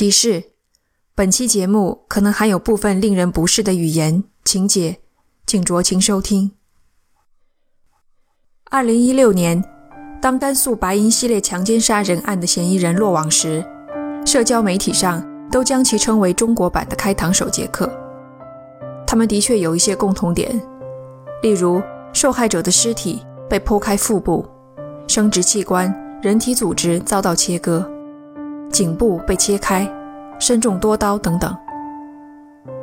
提示：本期节目可能含有部分令人不适的语言、情节，请酌情收听。二零一六年，当甘肃白银系列强奸杀人案的嫌疑人落网时，社交媒体上都将其称为中国版的开膛手杰克。他们的确有一些共同点，例如受害者的尸体被剖开腹部，生殖器官、人体组织遭到切割，颈部被切开，身中多刀等等。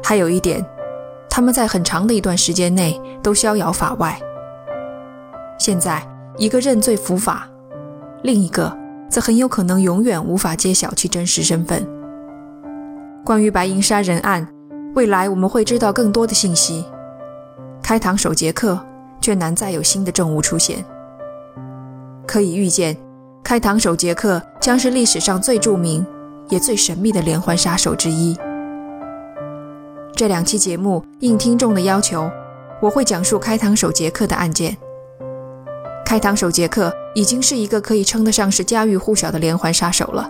还有一点，他们在很长的一段时间内都逍遥法外。现在，一个认罪伏法，另一个则很有可能永远无法揭晓其真实身份。关于白银杀人案。未来我们会知道更多的信息。开膛手杰克却难再有新的证物出现。可以预见，开膛手杰克将是历史上最著名也最神秘的连环杀手之一。这两期节目应听众的要求，我会讲述开膛手杰克的案件。开膛手杰克已经是一个可以称得上是家喻户晓的连环杀手了。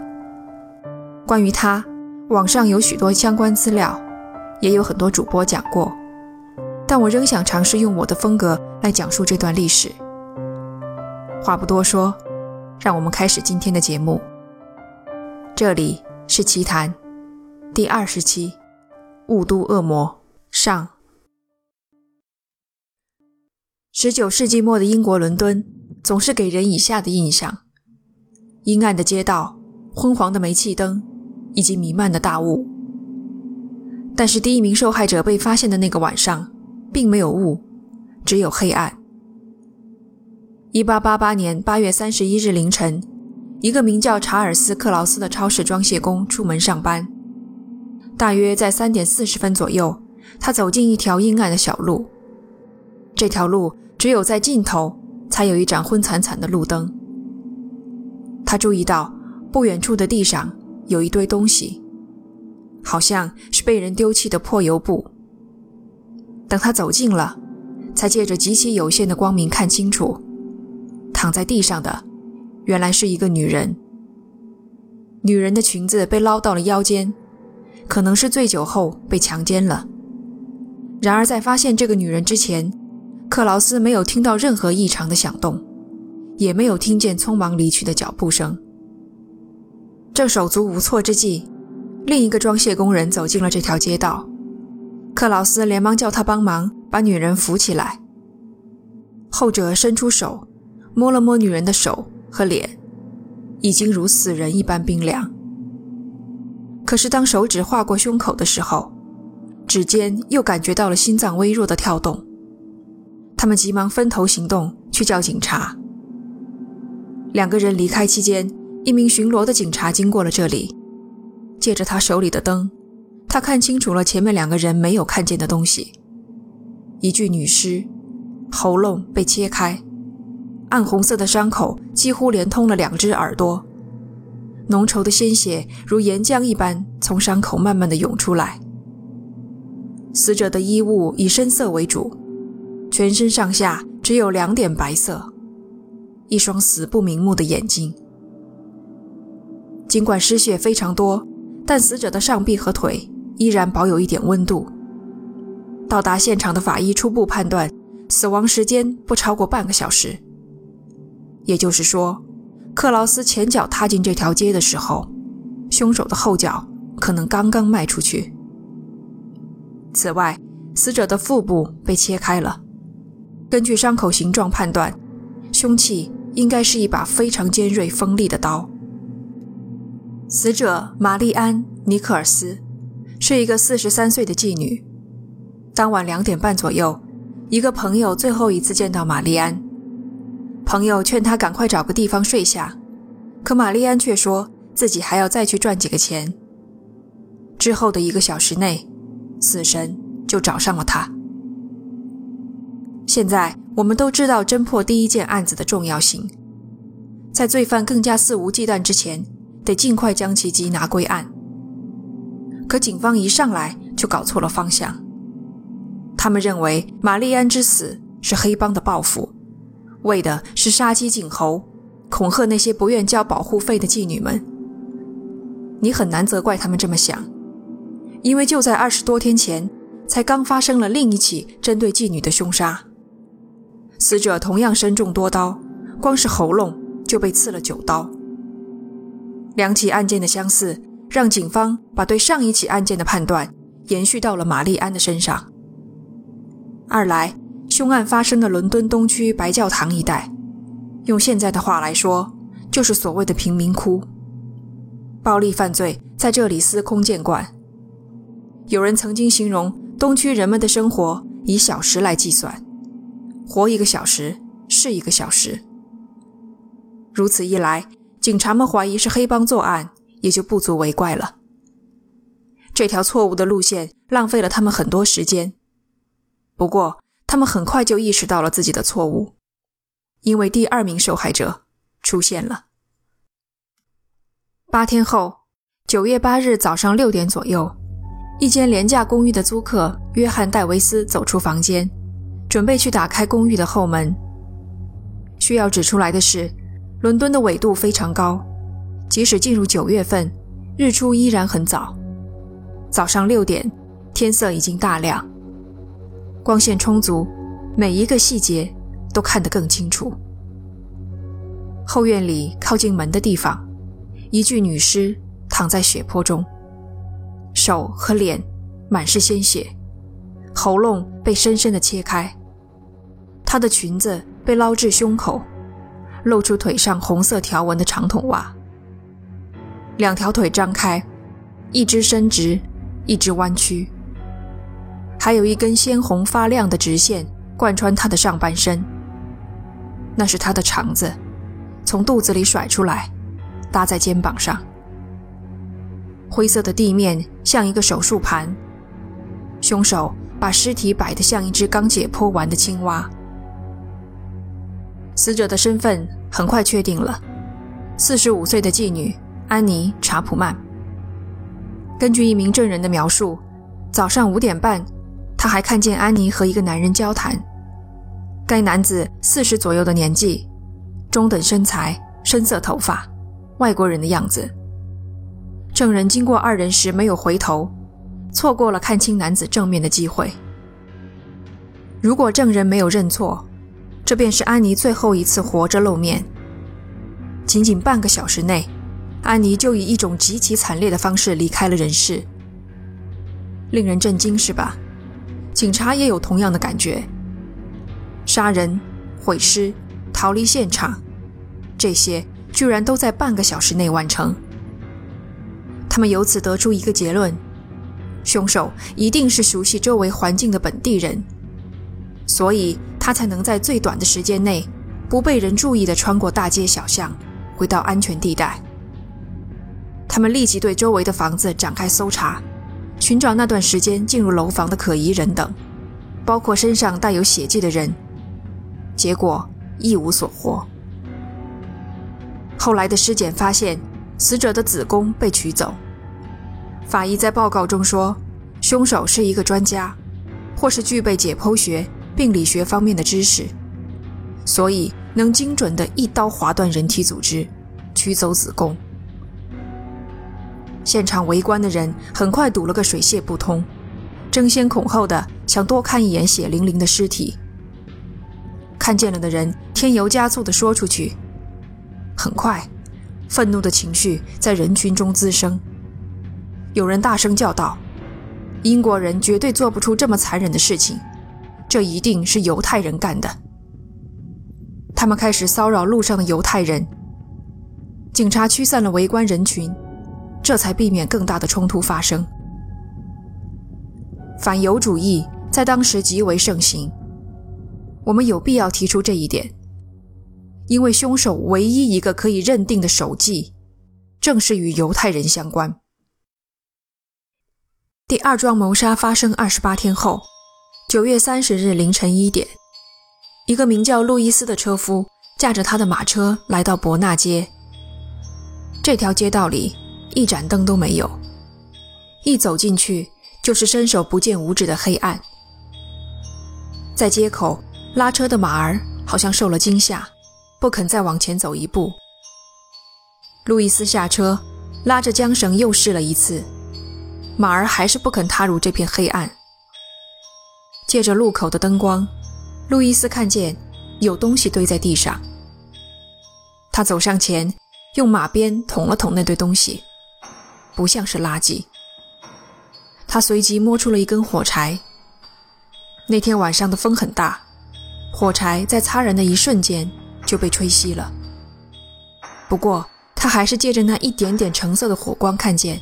关于他，网上有许多相关资料。也有很多主播讲过，但我仍想尝试用我的风格来讲述这段历史。话不多说，让我们开始今天的节目。这里是奇谈第二十期《雾都恶魔》上。十九世纪末的英国伦敦总是给人以下的印象：阴暗的街道、昏黄的煤气灯以及弥漫的大雾。但是，第一名受害者被发现的那个晚上，并没有雾，只有黑暗。一八八八年八月三十一日凌晨，一个名叫查尔斯·克劳斯的超市装卸工出门上班。大约在三点四十分左右，他走进一条阴暗的小路。这条路只有在尽头才有一盏昏惨惨的路灯。他注意到不远处的地上有一堆东西。好像是被人丢弃的破油布。等他走近了，才借着极其有限的光明看清楚，躺在地上的原来是一个女人。女人的裙子被捞到了腰间，可能是醉酒后被强奸了。然而在发现这个女人之前，克劳斯没有听到任何异常的响动，也没有听见匆忙离去的脚步声。正手足无措之际。另一个装卸工人走进了这条街道，克劳斯连忙叫他帮忙把女人扶起来。后者伸出手，摸了摸女人的手和脸，已经如死人一般冰凉。可是当手指划过胸口的时候，指尖又感觉到了心脏微弱的跳动。他们急忙分头行动去叫警察。两个人离开期间，一名巡逻的警察经过了这里。借着他手里的灯，他看清楚了前面两个人没有看见的东西：一具女尸，喉咙被切开，暗红色的伤口几乎连通了两只耳朵，浓稠的鲜血如岩浆一般从伤口慢慢的涌出来。死者的衣物以深色为主，全身上下只有两点白色，一双死不瞑目的眼睛。尽管失血非常多。但死者的上臂和腿依然保有一点温度。到达现场的法医初步判断，死亡时间不超过半个小时。也就是说，克劳斯前脚踏进这条街的时候，凶手的后脚可能刚刚迈出去。此外，死者的腹部被切开了，根据伤口形状判断，凶器应该是一把非常尖锐锋利的刀。死者玛丽安·尼克尔斯是一个四十三岁的妓女。当晚两点半左右，一个朋友最后一次见到玛丽安。朋友劝他赶快找个地方睡下，可玛丽安却说自己还要再去赚几个钱。之后的一个小时内，死神就找上了他。现在我们都知道侦破第一件案子的重要性，在罪犯更加肆无忌惮之前。得尽快将其缉拿归案。可警方一上来就搞错了方向，他们认为玛丽安之死是黑帮的报复，为的是杀鸡儆猴，恐吓那些不愿交保护费的妓女们。你很难责怪他们这么想，因为就在二十多天前，才刚发生了另一起针对妓女的凶杀，死者同样身中多刀，光是喉咙就被刺了九刀。两起案件的相似，让警方把对上一起案件的判断延续到了玛丽安的身上。二来，凶案发生的伦敦东区白教堂一带，用现在的话来说，就是所谓的贫民窟。暴力犯罪在这里司空见惯。有人曾经形容东区人们的生活以小时来计算，活一个小时是一个小时。如此一来，警察们怀疑是黑帮作案，也就不足为怪了。这条错误的路线浪费了他们很多时间。不过，他们很快就意识到了自己的错误，因为第二名受害者出现了。八天后，九月八日早上六点左右，一间廉价公寓的租客约翰·戴维斯走出房间，准备去打开公寓的后门。需要指出来的是，伦敦的纬度非常高，即使进入九月份，日出依然很早。早上六点，天色已经大亮，光线充足，每一个细节都看得更清楚。后院里靠近门的地方。一具女尸躺在血泊中，手和脸满是鲜血，喉咙被深深的切开。她的裙子被捞至胸口，露出腿上红色条纹的长筒袜。两条腿张开，一只伸直，一只弯曲，还有一根鲜红发亮的直线贯穿他的上半身。那是他的肠子，从肚子里甩出来。搭在肩膀上，灰色的地面像一个手术盘。凶手把尸体摆得像一只刚解剖完的青蛙。死者的身份很快确定了：四十五岁的妓女安妮·查普曼。根据一名证人的描述，早上五点半，还看见安妮和一个男人交谈。该男子四十左右的年纪，中等身材，深色头发。外国人的样子。证人经过二人时没有回头，错过了看清男子正面的机会。如果证人没有认错，这便是安妮最后一次活着露面。仅仅半个小时内，安妮就以一种极其惨烈的方式离开了人世。令人震惊，是吧？警察也有同样的感觉。杀人、毁尸、逃离现场，这些。居然都在半个小时内完成。他们由此得出一个结论：凶手一定是熟悉周围环境的本地人，所以他才能在最短的时间内不被人注意地穿过大街小巷，回到安全地带。他们立即对周围的房子展开搜查，寻找那段时间进入楼房的可疑人等，包括身上带有血迹的人。结果一无所获。后来的尸检发现，死者的子宫被取走。法医在报告中说，凶手是一个专家，或是具备解剖学、病理学方面的知识，所以能精准地一刀划断人体组织，取走子宫。现场围观的人很快堵了个水泄不通，争先恐后的想多看一眼血淋淋的尸体。看见了的人添油加醋地说出去。很快，愤怒的情绪在人群中滋生。有人大声叫道：“英国人绝对做不出这么残忍的事情，这一定是犹太人干的。”他们开始骚扰路上的犹太人。警察驱散了围观人群，这才避免更大的冲突发生。反犹主义在当时极为盛行，我们有必要提出这一点。因为凶手唯一一个可以认定的手迹，正是与犹太人相关。第二桩谋杀发生二十八天后，九月三十日凌晨一点，一个名叫路易斯的车夫驾着他的马车来到伯纳街。这条街道里一盏灯都没有，一走进去就是伸手不见五指的黑暗。在街口拉车的马儿好像受了惊吓。不肯再往前走一步。路易斯下车，拉着缰绳又试了一次，马儿还是不肯踏入这片黑暗。借着路口的灯光，路易斯看见有东西堆在地上。他走上前，用马鞭捅了捅那堆东西，不像是垃圾。他随即摸出了一根火柴。那天晚上的风很大，火柴在擦燃的一瞬间就被吹熄了。不过，他还是借着那一点点橙色的火光，看见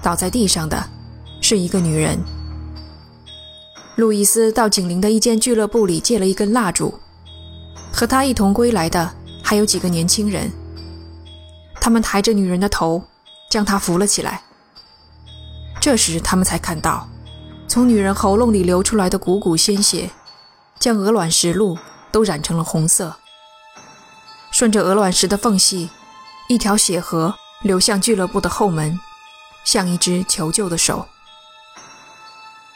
倒在地上的是一个女人。路易斯到紧邻的一间俱乐部里借了一根蜡烛，和他一同归来的还有几个年轻人。他们抬着女人的头，将她扶了起来。这时，他们才看到。从女人喉咙里流出来的股股鲜血，将鹅卵石路都染成了红色。顺着鹅卵石的缝隙，一条血河流向俱乐部的后门，像一只求救的手。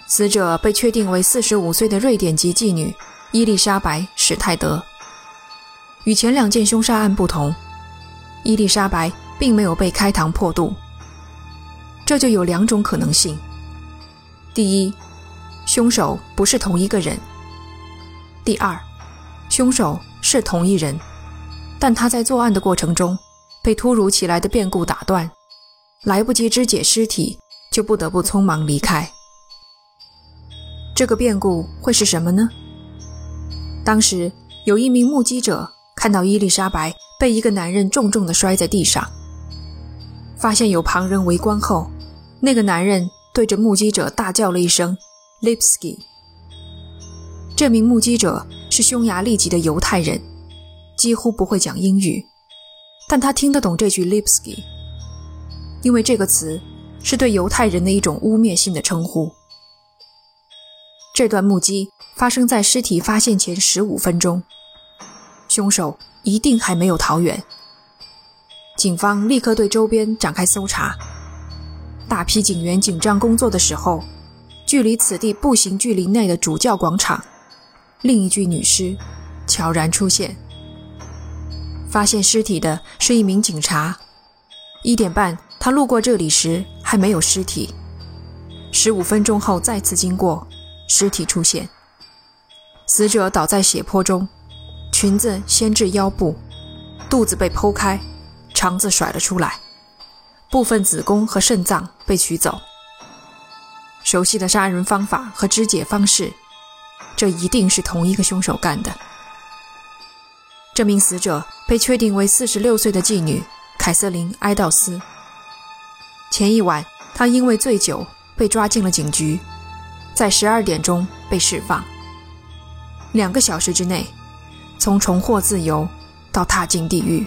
死者被确定为四十五岁的瑞典籍妓女伊丽莎白·史泰德。与前两件凶杀案不同，伊丽莎白并没有被开膛破肚。这就有两种可能性。第一，凶手不是同一个人。第二，凶手是同一人，但他在作案的过程中被突如其来的变故打断，来不及肢解尸体，就不得不匆忙离开。这个变故会是什么呢？当时有一名目击者看到伊丽莎白被一个男人重重地摔在地上，发现有旁人围观后，那个男人。对着目击者大叫了一声 “Lipsky”。这名目击者是匈牙利籍的犹太人，几乎不会讲英语，但他听得懂这句 “Lipsky”，因为这个词是对犹太人的一种污蔑性的称呼。这段目击发生在尸体发现前十五分钟，凶手一定还没有逃远。警方立刻对周边展开搜查。大批警员紧张工作的时候，距离此地步行距离内的主教广场，另一具女尸悄然出现。发现尸体的是一名警察。一点半，他路过这里时还没有尸体。十五分钟后再次经过，尸体出现。死者倒在血泊中，裙子掀至腰部，肚子被剖开，肠子甩了出来。部分子宫和肾脏被取走。熟悉的杀人方法和肢解方式，这一定是同一个凶手干的。这名死者被确定为四十六岁的妓女凯瑟琳·埃道斯。前一晚，她因为醉酒被抓进了警局，在十二点钟被释放。两个小时之内，从重获自由到踏进地狱，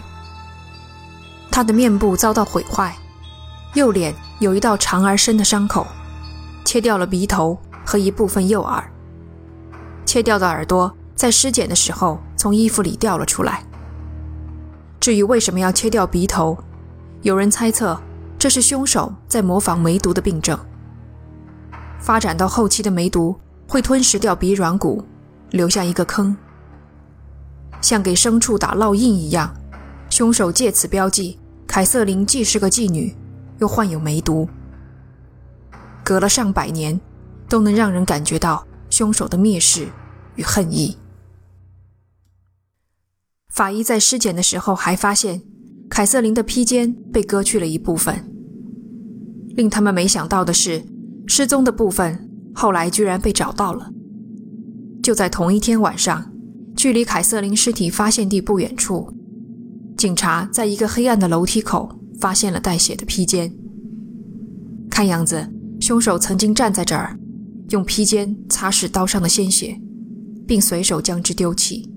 他的面部遭到毁坏。右脸有一道长而深的伤口，切掉了鼻头和一部分右耳。切掉的耳朵在尸检的时候从衣服里掉了出来。至于为什么要切掉鼻头，有人猜测这是凶手在模仿梅毒的病症。发展到后期的梅毒会吞噬掉鼻软骨，留下一个坑，像给牲畜打烙印一样。凶手借此标记凯瑟琳既是个妓女。又患有梅毒，隔了上百年，都能让人感觉到凶手的蔑视与恨意。法医在尸检的时候还发现，凯瑟琳的披肩被割去了一部分。令他们没想到的是，失踪的部分后来居然被找到了。就在同一天晚上，距离凯瑟琳尸体发现地不远处，警察在一个黑暗的楼梯口。发现了带血的披肩，看样子凶手曾经站在这儿，用披肩擦拭刀上的鲜血，并随手将之丢弃。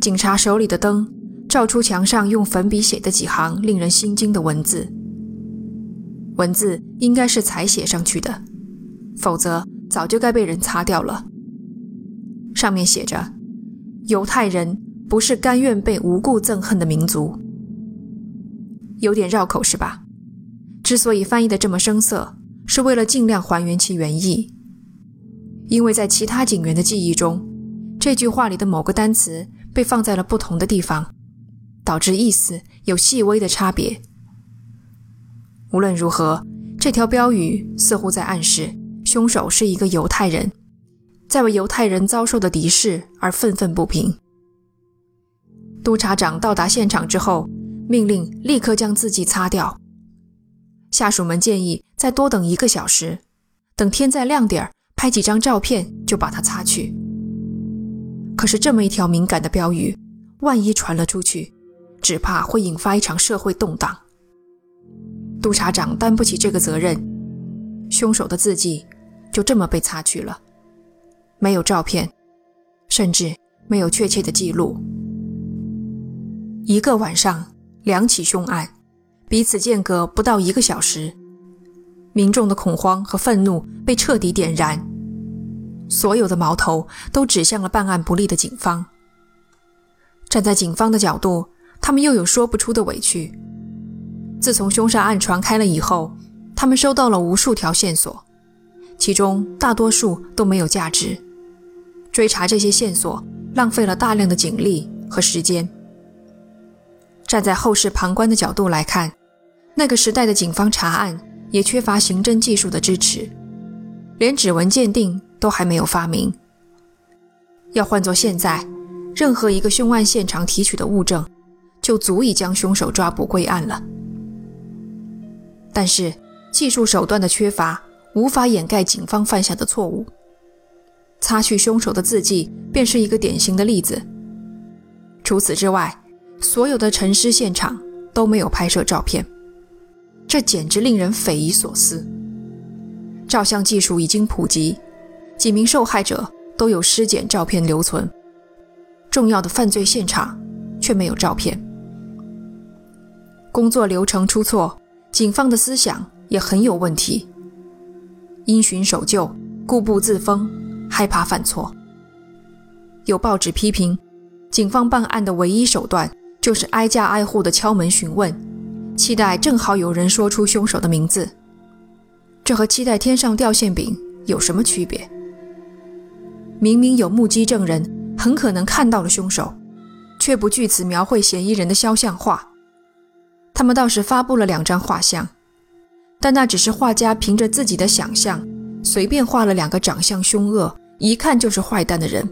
警察手里的灯照出墙上用粉笔写的几行令人心惊的文字，文字应该是彩写上去的，否则早就该被人擦掉了。上面写着：“犹太人不是甘愿被无故憎恨的民族。”有点绕口是吧？之所以翻译的这么生涩，是为了尽量还原其原意。因为在其他警员的记忆中，这句话里的某个单词被放在了不同的地方，导致意思有细微的差别。无论如何，这条标语似乎在暗示凶手是一个犹太人，在为犹太人遭受的敌视而愤愤不平。督察长到达现场之后，命令立刻将字迹擦掉。下属们建议再多等一个小时，等天再亮点儿，拍几张照片就把它擦去。可是这么一条敏感的标语，万一传了出去，只怕会引发一场社会动荡。督察长担不起这个责任，凶手的字迹就这么被擦去了，没有照片，甚至没有确切的记录。一个晚上，两起凶案，彼此间隔不到一个小时，民众的恐慌和愤怒被彻底点燃，所有的矛头都指向了办案不力的警方。站在警方的角度，他们又有说不出的委屈。自从凶杀案传开了以后，他们收到了无数条线索，其中大多数都没有价值。追查这些线索，浪费了大量的警力和时间。站在后世旁观的角度来看，那个时代的警方查案也缺乏刑侦技术的支持，连指纹鉴定都还没有发明。要换做现在，任何一个凶案现场提取的物证，就足以将凶手抓捕归案了。但是，技术手段的缺乏无法掩盖警方犯下的错误。擦去凶手的字迹，便是一个典型的例子。除此之外，所有的沉尸现场都没有拍摄照片，这简直令人匪夷所思。照相技术已经普及，几名受害者都有尸检照片留存，重要的犯罪现场却没有照片。工作流程出错，警方的思想也很有问题。因循守旧，固步自封，害怕犯错。有报纸批评，警方办案的唯一手段。就是挨家挨户的敲门询问，期待正好有人说出凶手的名字。这和期待天上掉馅饼有什么区别？明明有目击证人很可能看到了凶手，却不据此描绘嫌疑人的肖像画。他们倒是发布了两张画像，但那只是画家凭着自己的想象随便画了两个长相凶恶、一看就是坏蛋的人。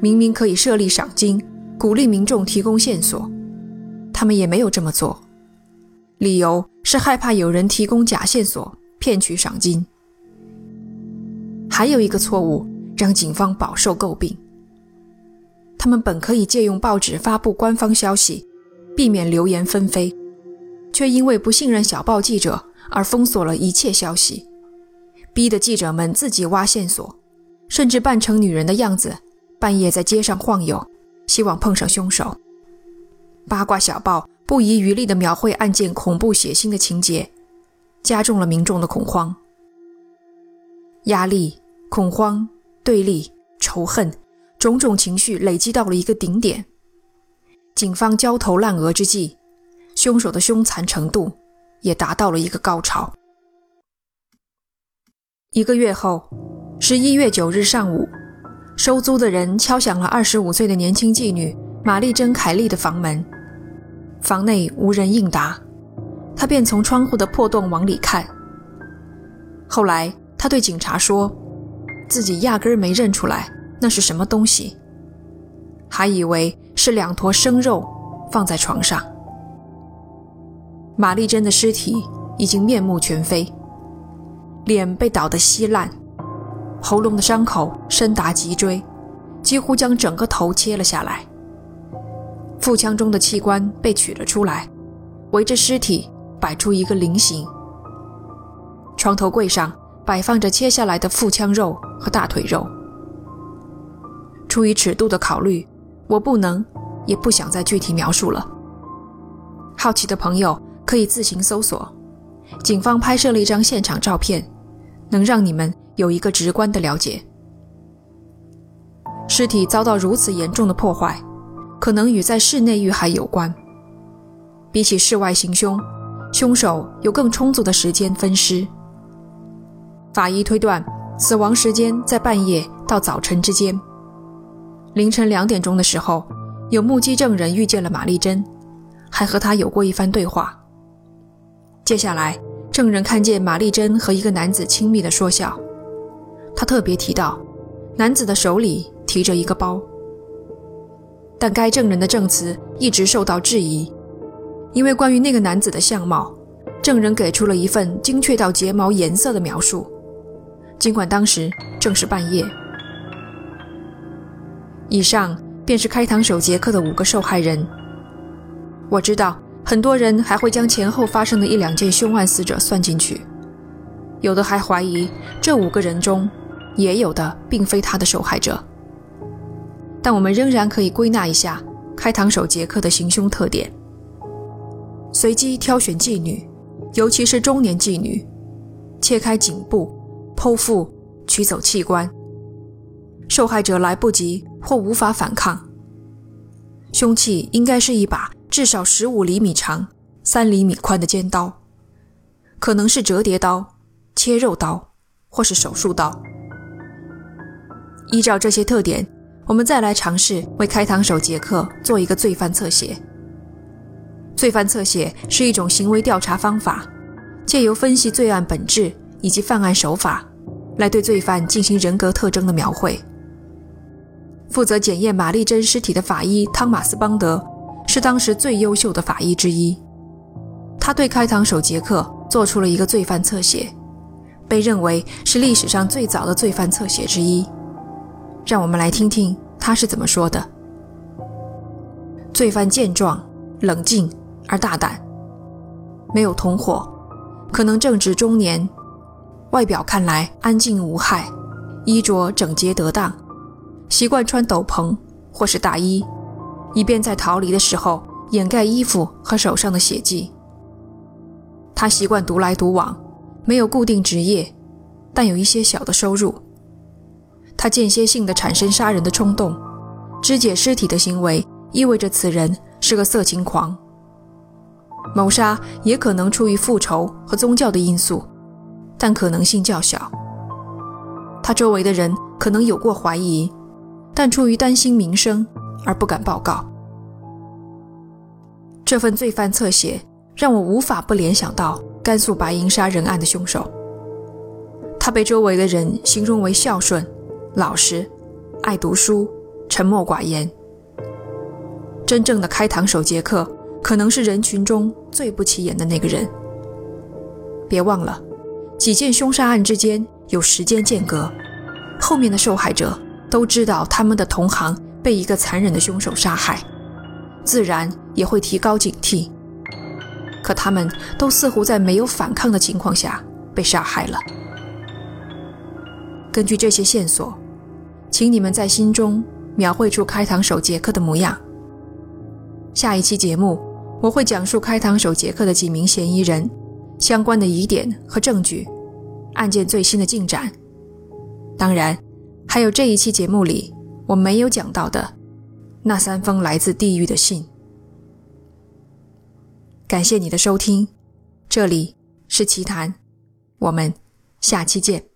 明明可以设立赏金。鼓励民众提供线索，他们也没有这么做，理由是害怕有人提供假线索骗取赏金。还有一个错误让警方饱受诟病，他们本可以借用报纸发布官方消息，避免流言纷飞，却因为不信任小报记者而封锁了一切消息，逼得记者们自己挖线索，甚至扮成女人的样子，半夜在街上晃悠。希望碰上凶手。八卦小报不遗余力地描绘案件恐怖血腥的情节，加重了民众的恐慌。压力、恐慌、对立、仇恨，种种情绪累积到了一个顶点。警方焦头烂额之际，凶手的凶残程度也达到了一个高潮。一个月后，十一月九日上午。收租的人敲响了二十五岁的年轻妓女玛丽珍·凯利的房门，房内无人应答，他便从窗户的破洞往里看。后来，他对警察说，自己压根儿没认出来那是什么东西，还以为是两坨生肉放在床上。玛丽珍的尸体已经面目全非，脸被捣得稀烂。喉咙的伤口深达脊椎，几乎将整个头切了下来。腹腔中的器官被取了出来，围着尸体摆出一个菱形。床头柜上摆放着切下来的腹腔肉和大腿肉。出于尺度的考虑，我不能，也不想再具体描述了。好奇的朋友可以自行搜索，警方拍摄了一张现场照片，能让你们。有一个直观的了解，尸体遭到如此严重的破坏，可能与在室内遇害有关。比起室外行凶，凶手有更充足的时间分尸。法医推断，死亡时间在半夜到早晨之间。凌晨两点钟的时候，有目击证人遇见了玛丽珍，还和她有过一番对话。接下来，证人看见玛丽珍和一个男子亲密的说笑。他特别提到，男子的手里提着一个包。但该证人的证词一直受到质疑，因为关于那个男子的相貌，证人给出了一份精确到睫毛颜色的描述，尽管当时正是半夜。以上便是开膛手杰克的五个受害人。我知道很多人还会将前后发生的一两件凶案死者算进去，有的还怀疑这五个人中也有的并非他的受害者。但我们仍然可以归纳一下开膛手杰克的行凶特点：随机挑选妓女，尤其是中年妓女，切开颈部，剖腹，取走器官。受害者来不及或无法反抗。凶器应该是一把至少十五厘米长、三厘米宽的尖刀，可能是折叠刀、切肉刀或是手术刀。依照这些特点，我们再来尝试为开膛手杰克做一个罪犯侧写。罪犯侧写是一种行为调查方法，借由分析罪案本质以及犯案手法，来对罪犯进行人格特征的描绘。负责检验玛丽珍尸体的法医汤马斯·邦德是当时最优秀的法医之一。他对开膛手杰克做出了一个罪犯侧写，被认为是历史上最早的罪犯侧写之一。让我们来听听他是怎么说的：罪犯健壮、冷静而大胆，没有同伙，可能正值中年，外表看来安静无害，衣着整洁得当。习惯穿斗篷或是大衣，以便在逃离的时候掩盖衣服和手上的血迹。他习惯独来独往，没有固定职业，但有一些小的收入。他间歇性的产生杀人的冲动，肢解尸体的行为意味着此人是个色情狂。谋杀也可能出于复仇和宗教的因素，但可能性较小。他周围的人可能有过怀疑。但出于担心名声而不敢报告。这份罪犯侧写让我无法不联想到甘肃白银杀人案的凶手。他被周围的人形容为孝顺、老实、爱读书、沉默寡言。真正的开膛手杰克可能是人群中最不起眼的那个人。别忘了，几件凶杀案之间有时间间隔，后面的受害者。都知道他们的同行被一个残忍的凶手杀害，自然也会提高警惕。可他们都似乎在没有反抗的情况下被杀害了。根据这些线索，请你们在心中描绘出开膛手杰克的模样。下一期节目我会讲述开膛手杰克的几名嫌疑人、相关的疑点和证据、案件最新的进展。当然。还有这一期节目里我没有讲到的那三封来自地狱的信。感谢你的收听，这里是奇谈，我们下期见。